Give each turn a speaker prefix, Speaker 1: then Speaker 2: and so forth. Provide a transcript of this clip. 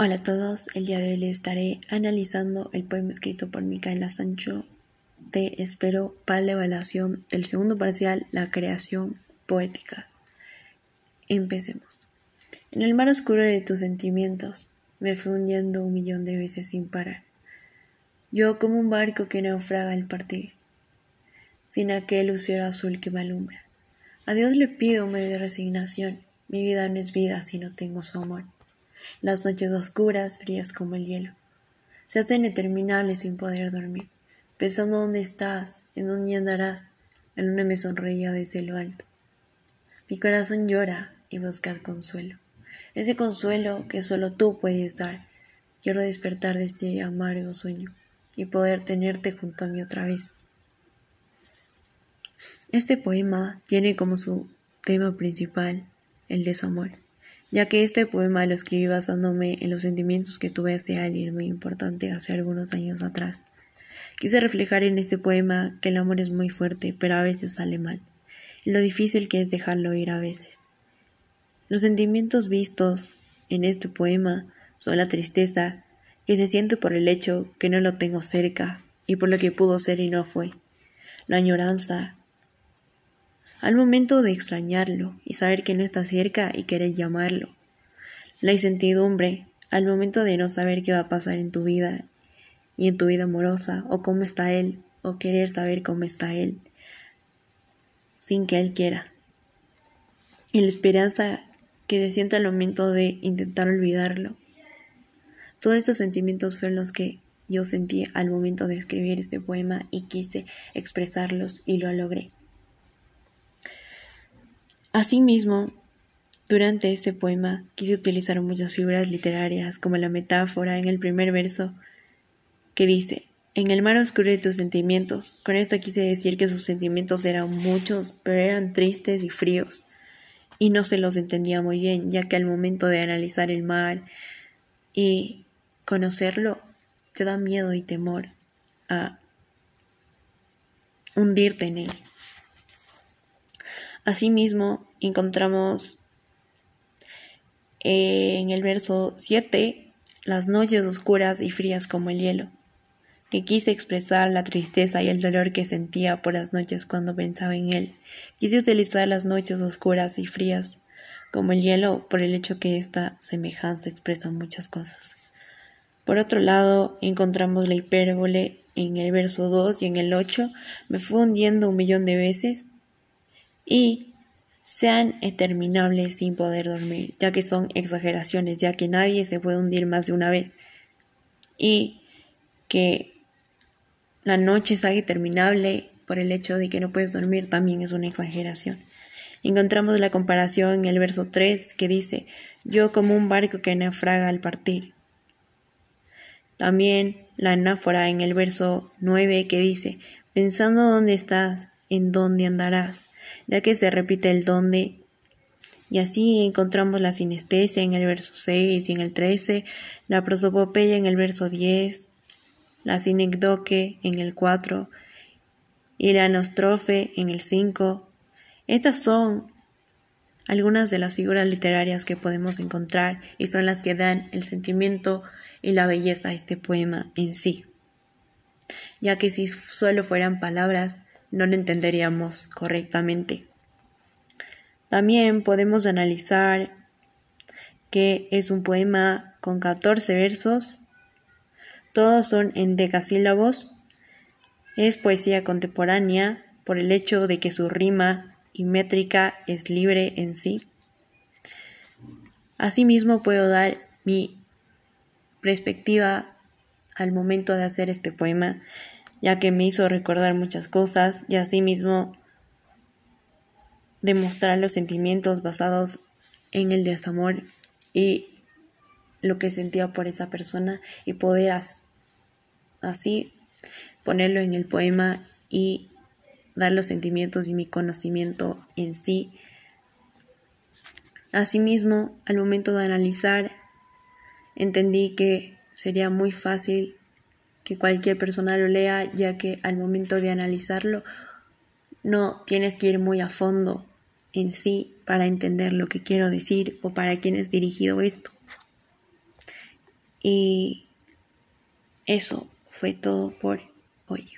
Speaker 1: Hola a todos, el día de hoy estaré analizando el poema escrito por Micaela Sancho Te espero para la evaluación del segundo parcial, la creación poética. Empecemos. En el mar oscuro de tus sentimientos me fui hundiendo un millón de veces sin parar. Yo como un barco que naufraga al partir, sin aquel lucero azul que me alumbra. A Dios le pido medio resignación, mi vida no es vida si no tengo su amor. Las noches oscuras, frías como el hielo, se hacen interminables sin poder dormir. Pensando dónde estás, en dónde andarás, la luna me sonreía desde lo alto. Mi corazón llora y busca el consuelo. Ese consuelo que solo tú puedes dar. Quiero despertar de este amargo sueño y poder tenerte junto a mí otra vez. Este poema tiene como su tema principal el desamor ya que este poema lo escribí basándome en los sentimientos que tuve hacia alguien muy importante hace algunos años atrás. Quise reflejar en este poema que el amor es muy fuerte, pero a veces sale mal, y lo difícil que es dejarlo ir a veces. Los sentimientos vistos en este poema son la tristeza que se siente por el hecho que no lo tengo cerca y por lo que pudo ser y no fue, la añoranza al momento de extrañarlo y saber que no está cerca y querer llamarlo. La incertidumbre al momento de no saber qué va a pasar en tu vida y en tu vida amorosa o cómo está él o querer saber cómo está él sin que él quiera. Y la esperanza que se sienta al momento de intentar olvidarlo. Todos estos sentimientos fueron los que yo sentí al momento de escribir este poema y quise expresarlos y lo logré. Asimismo, durante este poema quise utilizar muchas figuras literarias, como la metáfora en el primer verso que dice, en el mar oscuro de tus sentimientos. Con esto quise decir que sus sentimientos eran muchos, pero eran tristes y fríos, y no se los entendía muy bien, ya que al momento de analizar el mar y conocerlo, te da miedo y temor a hundirte en él. Asimismo, encontramos en el verso 7 las noches oscuras y frías como el hielo, que quise expresar la tristeza y el dolor que sentía por las noches cuando pensaba en él. Quise utilizar las noches oscuras y frías como el hielo por el hecho que esta semejanza expresa muchas cosas. Por otro lado, encontramos la hipérbole en el verso 2 y en el 8. Me fue hundiendo un millón de veces y sean interminables sin poder dormir, ya que son exageraciones, ya que nadie se puede hundir más de una vez. Y que la noche sea interminable por el hecho de que no puedes dormir también es una exageración. Encontramos la comparación en el verso 3 que dice, yo como un barco que naufraga al partir. También la anáfora en el verso 9 que dice, pensando dónde estás, en dónde andarás ya que se repite el donde. Y así encontramos la sinestesia en el verso 6 y en el 13, la prosopopeya en el verso 10, la sinecdoque en el 4 y la nostrofe en el 5. Estas son algunas de las figuras literarias que podemos encontrar y son las que dan el sentimiento y la belleza a este poema en sí, ya que si solo fueran palabras no lo entenderíamos correctamente. También podemos analizar que es un poema con 14 versos, todos son en decasílabos, es poesía contemporánea por el hecho de que su rima y métrica es libre en sí. Asimismo puedo dar mi perspectiva al momento de hacer este poema ya que me hizo recordar muchas cosas y asimismo demostrar los sentimientos basados en el desamor y lo que sentía por esa persona y poder así ponerlo en el poema y dar los sentimientos y mi conocimiento en sí. Asimismo, al momento de analizar, entendí que sería muy fácil que cualquier persona lo lea, ya que al momento de analizarlo no tienes que ir muy a fondo en sí para entender lo que quiero decir o para quién es dirigido esto. Y eso fue todo por hoy.